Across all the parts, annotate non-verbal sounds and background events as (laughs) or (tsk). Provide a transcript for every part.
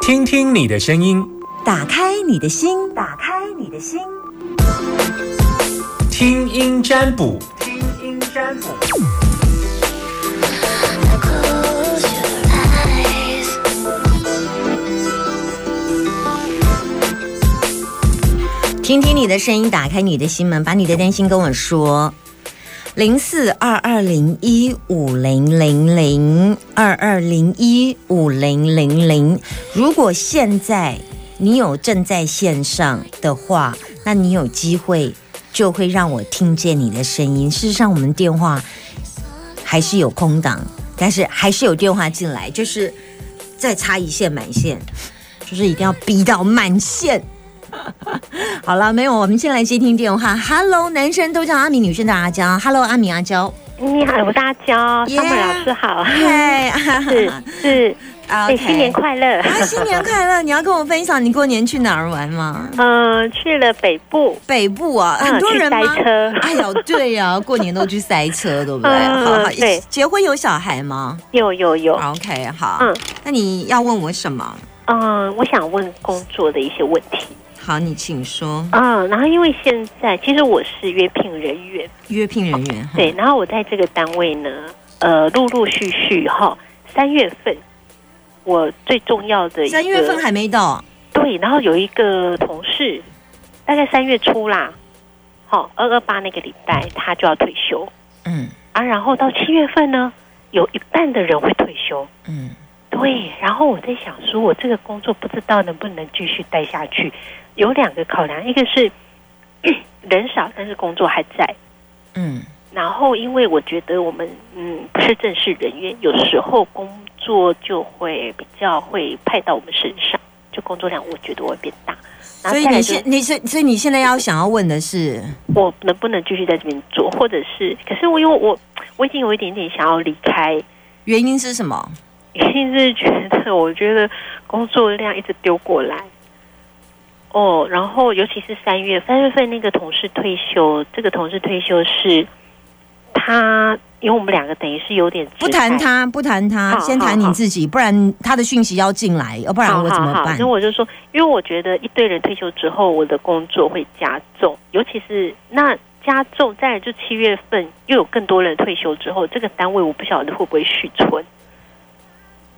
听听你的声音，打开你的心，打开你的心，听音占卜，听音占卜。听听你的声音，打开你的心门，把你的担心跟我说。零四二二零一五零零零二二零一五零零零。如果现在你有正在线上的话，那你有机会就会让我听见你的声音。事实上，我们电话还是有空档，但是还是有电话进来，就是再插一线满线，就是一定要逼到满线。(laughs) 好了，没有，我们先来接听电话。Hello，男生都叫阿米，女生叫阿娇。Hello，阿米阿娇，你好，我是阿娇，张本老师好，嗨，(laughs) 是是，啊，新年快乐，啊，新年快乐！(laughs) 你要跟我分享你过年去哪儿玩吗？嗯，去了北部，北部啊，很多人塞车。哎呦，对呀，过年都去塞车，对不对？好好，对，结婚有小孩吗？有有有。OK，好，嗯，那你要问我什么？嗯，我想问工作的一些问题。好，你请说。嗯，然后因为现在其实我是约聘人员，约聘人员对。然后我在这个单位呢，呃，陆陆续续哈，三月份我最重要的三月份还没到。对，然后有一个同事，大概三月初啦，好，二二八那个礼拜他就要退休。嗯。啊，然后到七月份呢，有一半的人会退休。嗯。对，然后我在想说，我这个工作不知道能不能继续待下去。有两个考量，一个是 (clears throat) 人少，但是工作还在，嗯，然后因为我觉得我们嗯不是正式人员，有时候工作就会比较会派到我们身上，就工作量我觉得会变大。所以你现你是所以你现在要想要问的是，我能不能继续在这边做，或者是可是我因为我我已经有一点点想要离开，原因是什么？原因是觉得我觉得工作量一直丢过来。哦，然后尤其是三月三月份那个同事退休，这个同事退休是他，因为我们两个等于是有点不谈他，不谈他，先谈你自己，不然他的讯息要进来，要不然我怎么办？那我就说，因为我觉得一堆人退休之后，我的工作会加重，尤其是那加重，再就七月份又有更多人退休之后，这个单位我不晓得会不会续存。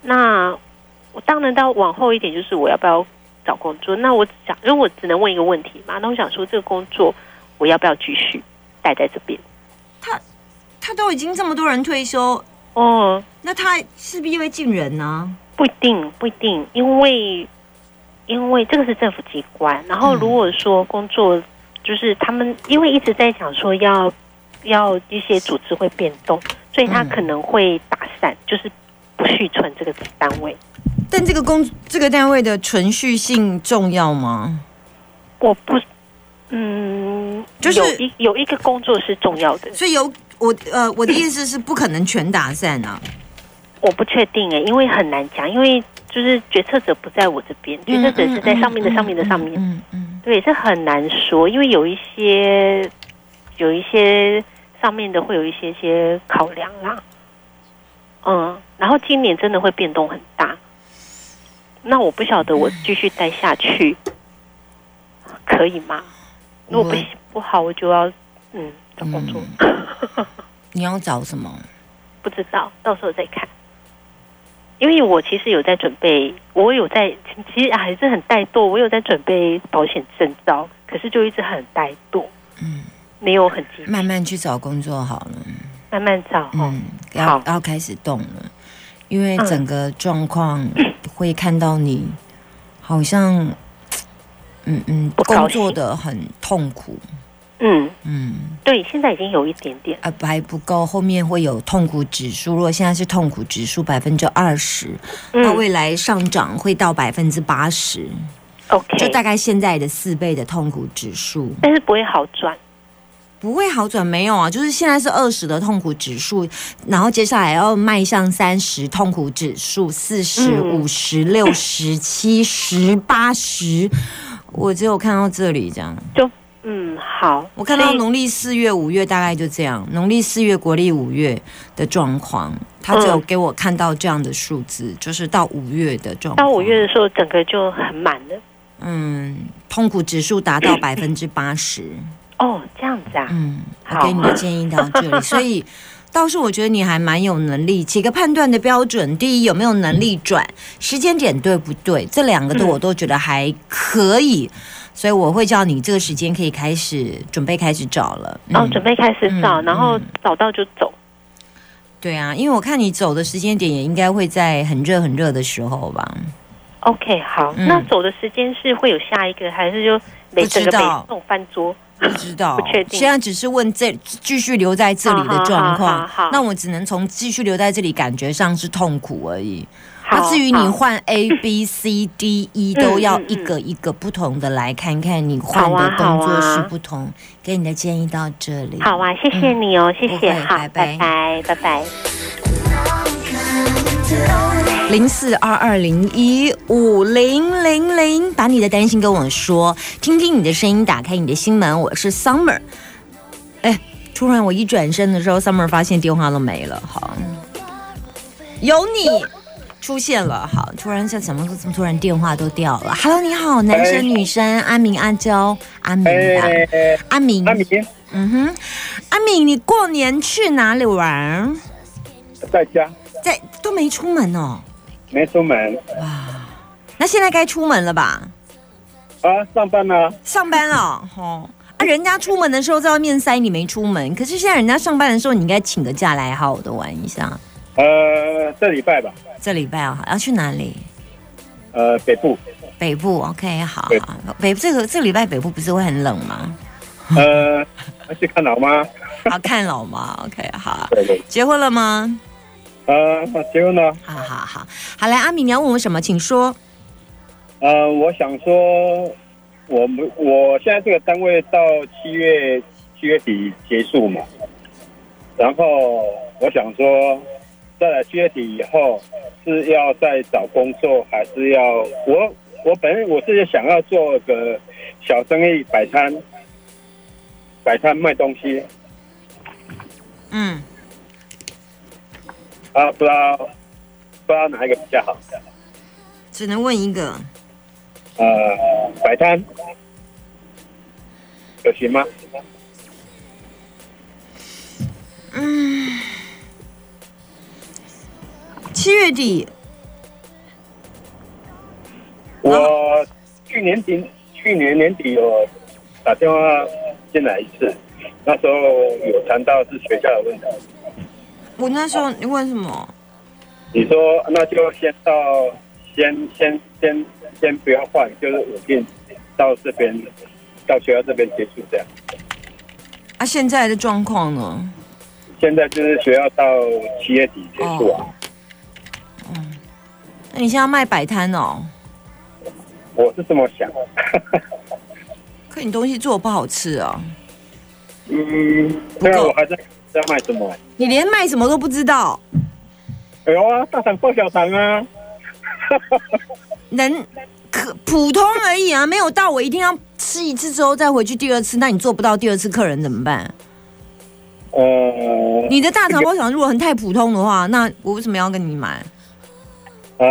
那我当然到往后一点，就是我要不要？找工作，那我想，因为我只能问一个问题嘛。那我想说，这个工作我要不要继续待在这边？他他都已经这么多人退休哦，那他势必会进人呢？不一定，不一定，因为因为这个是政府机关。然后如果说工作就是他们，因为一直在讲说要要一些组织会变动，所以他可能会打散，就是不续存这个单位。但这个工这个单位的存续性重要吗？我不，嗯，就是有一有一个工作是重要的，所以有我呃我的意思是不可能全打散啊。我不确定哎，因为很难讲，因为就是决策者不在我这边，决策者是在上面的上面的上面，嗯嗯，对，这很难说，因为有一些有一些上面的会有一些些考量啦，嗯，然后今年真的会变动很大。那我不晓得我继续待下去可以吗？如果不不好，我就要嗯找工作。(laughs) 你要找什么？不知道，到时候再看。因为我其实有在准备，我有在，其实还是很怠惰。我有在准备保险证照，可是就一直很怠惰。嗯，没有很急。慢慢去找工作好了。慢慢找。嗯，要要开始动了。因为整个状况会看到你，好像，嗯嗯，工作的很痛苦。嗯嗯，对，现在已经有一点点啊，还不够，后面会有痛苦指数。如果现在是痛苦指数百分之二十，那未来上涨会到百分之八十。OK，就大概现在的四倍的痛苦指数，但是不会好转。不会好转，没有啊，就是现在是二十的痛苦指数，然后接下来要迈向三十痛苦指数，四十五十六十七十八十，我只有看到这里这样，就嗯好，我看到农历四月、五月大概就这样，农历四月、国历五月的状况，他只有给我看到这样的数字，就是到五月的状况。到五月的时候，整个就很满了。嗯，痛苦指数达到百分之八十。哦，这样子啊。嗯，我给你的建议到这里，(laughs) 所以。倒是我觉得你还蛮有能力，几个判断的标准：第一，有没有能力转时间点对不对？这两个都我都觉得还可以，所以我会叫你这个时间可以开始准备开始找了。哦，准备开始找，然后找到就走。对啊，因为我看你走的时间点也应该会在很热很热的时候吧。OK，好，那走的时间是会有下一个，还是就每整个北送翻桌？不知道，现在只是问这继续留在这里的状况，那我只能从继续留在这里感觉上是痛苦而已。那至于你换 A B C D E 都要一个一个不同的来看看你换的工作是不同，给你的建议到这里。好啊，谢谢你哦，谢谢，好，拜拜，拜拜。零四二二零一五零零零，把你的担心跟我说，听听你的声音，打开你的心门。我是 Summer。哎，突然我一转身的时候，Summer 发现电话都没了。好，有你出现了。好，突然像怎么怎么突然电话都掉了。Hello，你好，男生女生，阿明阿娇阿明的阿明阿明，嗯哼，阿明，你过年去哪里玩？在家，在都没出门哦。没出门哇，那现在该出门了吧？啊，上班呢。上班了，哦啊，人家出门的时候在外面塞，你没出门。可是现在人家上班的时候，你应该请个假来好好的玩一下。呃，这礼拜吧。这礼拜啊，要去哪里？呃，北部。北部，OK，好好。北这个这礼拜北部不是会很冷吗？呃，要去看老妈。(laughs) 好看老妈，OK，好。结婚了吗？呃，结婚了。好好好，好来，阿米，你要问我什么？请说。呃，我想说，我们我现在这个单位到七月七月底结束嘛，然后我想说，在七月底以后是要再找工作，还是要我我本人我是想要做个小生意，摆摊，摆摊卖东西。嗯。啊，不知道，不知道哪一个比较好。只能问一个。呃，摆摊，有行吗？嗯，七月底。我去年底，去年年底有打电话进来一次，那时候有谈到是学校的问题。我那时候你问什么？你说那就先到，先先先先不要换，就是稳定到这边，到学校这边结束这样。啊，现在的状况呢？现在就是学校到七月底结束啊。嗯，那你现在卖摆摊哦？我是这么想。可你东西做的不好吃啊。嗯，那我还在。在卖什么？你连卖什么都不知道？有啊，大肠包小肠啊。(laughs) 能可普通而已啊，没有到我一定要吃一次之后再回去第二次。那你做不到第二次，客人怎么办？呃，你的大肠包小肠如果很太普通的话，那我为什么要跟你买？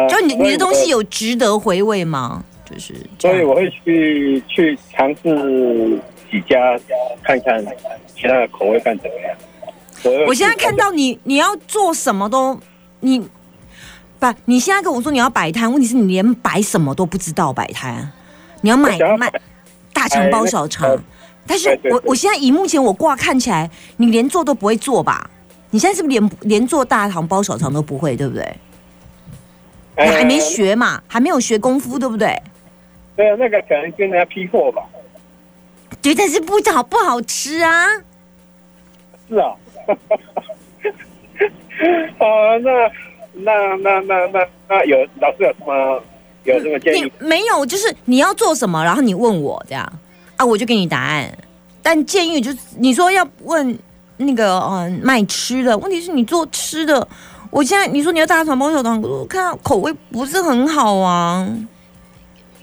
就你你的东西有值得回味吗？就是，所以我会去去尝试几家看看其他的口味看怎么样。我现在看到你，你要做什么都，你不，你现在跟我说你要摆摊，问题是你连摆什么都不知道摆摊，你要买卖大肠包小肠，但是我我现在以目前我挂看起来，你连做都不会做吧？你现在是不是连连做大肠包小肠都不会，对不对？你还没学嘛，还没有学功夫，对不对？对啊，那个可能跟人家批货吧。对，但是不好不好吃啊。是啊。(laughs) 哦，那那那那那那有老师有什么有什么建议？没有，就是你要做什么，然后你问我这样啊，我就给你答案。但建议就是你说要问那个嗯卖吃的，问题是你做吃的，我现在你说你要大肠包小肠，我看口味不是很好啊。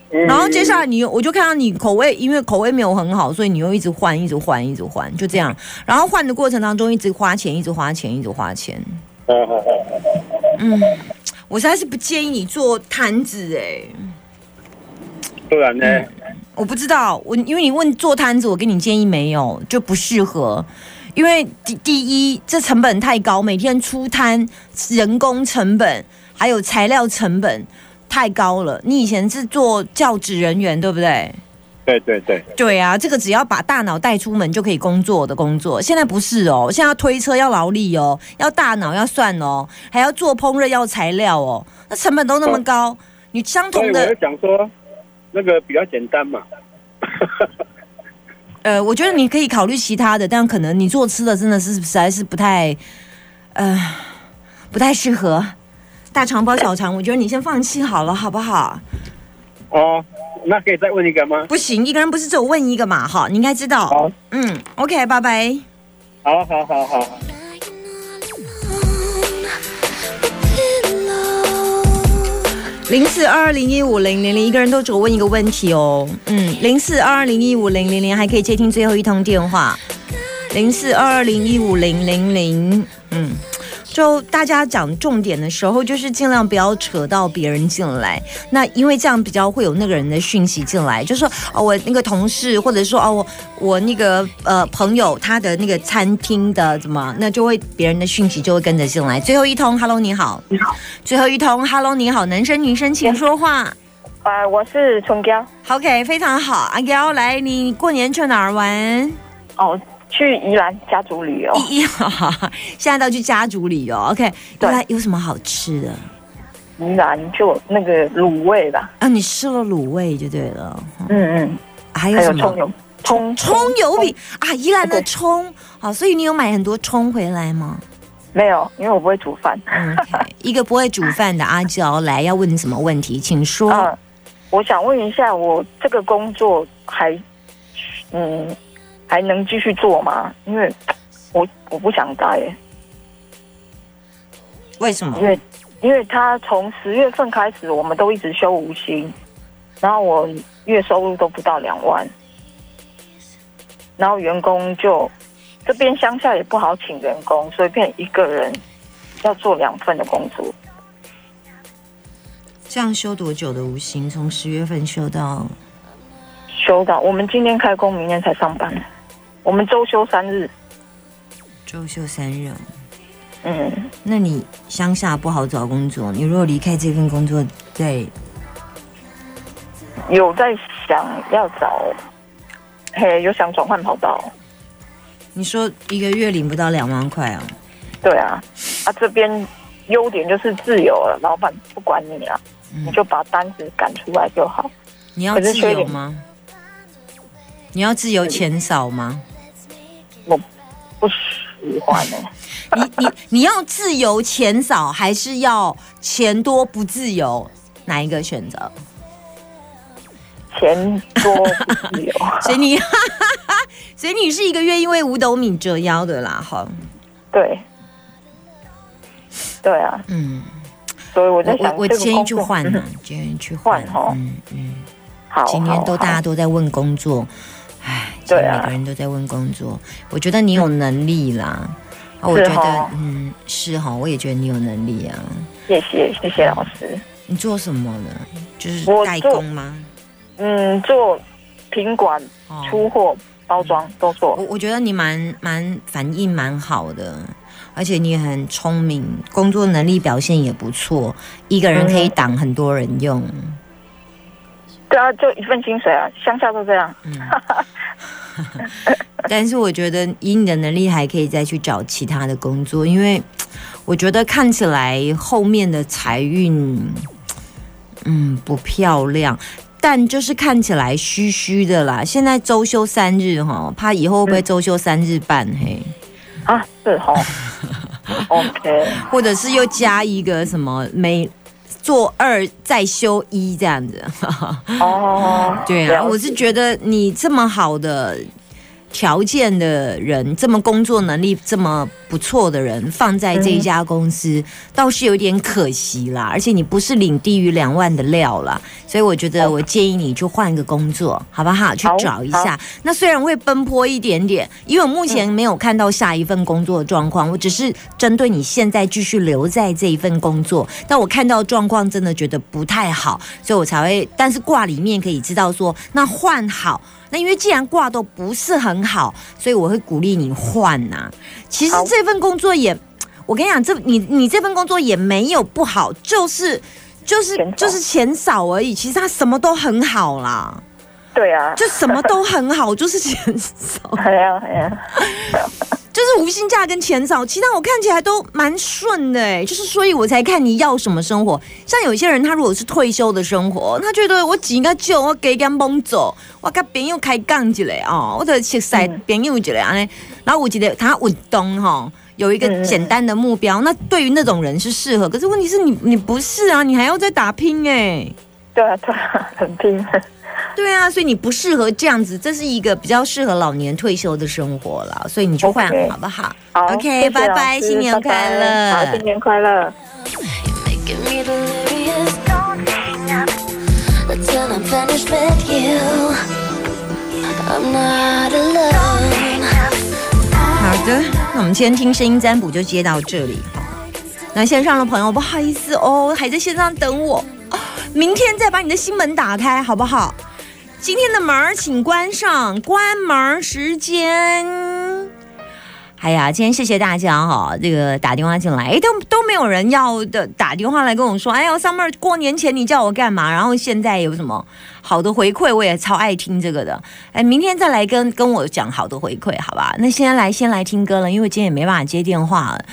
然后接下来你我就看到你口味，因为口味没有很好，所以你又一直换，一直换，一直换，就这样。然后换的过程当中，一直花钱，一直花钱，一直花钱。嗯，我实在是不建议你做摊子哎。不然呢？我不知道，我因为你问做摊子，我给你建议没有，就不适合。因为第第一，这成本太高，每天出摊人工成本还有材料成本太高了。你以前是做教职人员，对不对？对对对。对啊，这个只要把大脑带出门就可以工作的工作，现在不是哦，现在要推车要劳力哦，要大脑要算哦，还要做烹饪要材料哦，那成本都那么高，你相同的。我讲说，那个比较简单嘛。(laughs) 呃，我觉得你可以考虑其他的，但可能你做吃的真的是实在是不太，呃，不太适合大肠包小肠。我觉得你先放弃好了，好不好？哦，那可以再问一个吗？不行，一个人不是只有问一个嘛？哈，你应该知道。好，嗯，OK，拜拜。好好好好。零四二二零一五零零零，一个人都只问一个问题哦。嗯，零四二二零一五零零零还可以接听最后一通电话。零四二二零一五零零零，嗯。就大家讲重点的时候，就是尽量不要扯到别人进来。那因为这样比较会有那个人的讯息进来，就说哦，我那个同事，或者说哦，我我那个呃朋友，他的那个餐厅的怎么，那就会别人的讯息就会跟着进来。最后一通，Hello，你好，你好。最后一通，Hello，你好，男生女生请说话。呃，我是春娇。OK，非常好，阿娇，来，你过年去哪儿玩？哦。去宜兰家族旅游，宜兰 (laughs) 现在都去家族旅游。OK，宜兰有什么好吃的？宜兰就那个卤味吧。啊，你吃了卤味就对了。嗯嗯，还有什么？葱油葱葱油饼啊，宜兰的葱。好，所以你有买很多葱回来吗？没有，因为我不会煮饭。OK，(laughs) 一个不会煮饭的阿娇来要问你什么问题，请说。我想问一下，我这个工作还嗯。还能继续做吗？因为我我不想待。为什么？因为因为他从十月份开始，我们都一直休无薪，然后我月收入都不到两万，然后员工就这边乡下也不好请员工，所以变一个人要做两份的工作。这样休多久的无薪？从十月份休到休到我们今天开工，明天才上班。我们周休三日，周休三日。嗯，那你乡下不好找工作，你如果离开这份工作，在有在想要找，嘿，有想转换跑道。你说一个月领不到两万块啊？对啊，啊这边优点就是自由了，老板不管你啊，你就把单子赶出来就好。你要自由吗？你要自由钱少吗？我不喜欢 (laughs) 呢。你你你要自由钱少，还是要钱多不自由？哪一个选择？钱多不自由。(laughs) 所以你，(laughs) 所以你是一个月因为五斗米折腰的啦，哈。对。对啊。嗯。所以我在想，我建议去换呢，建议去换哈。嗯嗯。好。今天都大家都在问工作。唉，对啊，每个人都在问工作，我觉得你有能力啦。我觉得，嗯，是哈，我也觉得你有能力啊。谢谢，谢谢老师。你做什么呢？就是代工吗？嗯，做品管、出货、包装都做。我我觉得你蛮蛮反应蛮好的，而且你很聪明，工作能力表现也不错，一个人可以挡很多人用。对啊，就一份薪水啊，乡下都这样。嗯，(laughs) (laughs) 但是我觉得以你的能力，还可以再去找其他的工作，因为 (tsk) 我觉得看起来后面的财运，(tsk) 嗯，不漂亮，但就是看起来虚虚的啦。现在周休三日哈，怕以后会不会周休三日半嘿？啊，是哈。(laughs) OK，或者是又加一个什么每。做二再修一这样子，哦，(laughs) 对啊，我是觉得你这么好的条件的人，这么工作能力这么不错的人，放在这一家公司，倒是有点可惜啦。而且你不是领低于两万的料啦，所以我觉得我建议你就换一个工作，好不好？去找一下。那虽然会奔波一点点，因为我目前没有看到下一份工作的状况，我只是针对你现在继续留在这一份工作，但我看到状况真的觉得不太好，所以我才会。但是挂里面可以知道说，那换好。那因为既然挂都不是很好，所以我会鼓励你换呐。其实这份工作也，我跟你讲，这你你这份工作也没有不好，就是就是就是钱少而已。其实它什么都很好啦。对啊，就什么都很好，就是钱少。哎呀哎呀。就是无薪假跟钱少，其他我看起来都蛮顺的哎，就是所以我才看你要什么生活。像有些人他如果是退休的生活，他觉得我几个就我给点蒙走，我跟朋友开杠起来哦，我者去晒朋友起来安尼。然后我觉得他运动哈，有一个简单的目标，那对于那种人是适合。可是问题是你你不是啊，你还要再打拼哎。对啊对啊，很拼。对啊，所以你不适合这样子，这是一个比较适合老年退休的生活了，所以你就换好不好？好，OK，拜拜，新年快乐，好，新年快乐。好的，那我们今天听声音占卜就接到这里。那线上的朋友不好意思哦，还在线上等我，明天再把你的心门打开，好不好？今天的门请关上，关门时间。哎呀，今天谢谢大家哈，这个打电话进来，哎都都没有人要的打电话来跟我说，哎呀，summer 过年前你叫我干嘛？然后现在有什么好的回馈，我也超爱听这个的。哎，明天再来跟跟我讲好的回馈，好吧？那现在来先来听歌了，因为今天也没办法接电话了。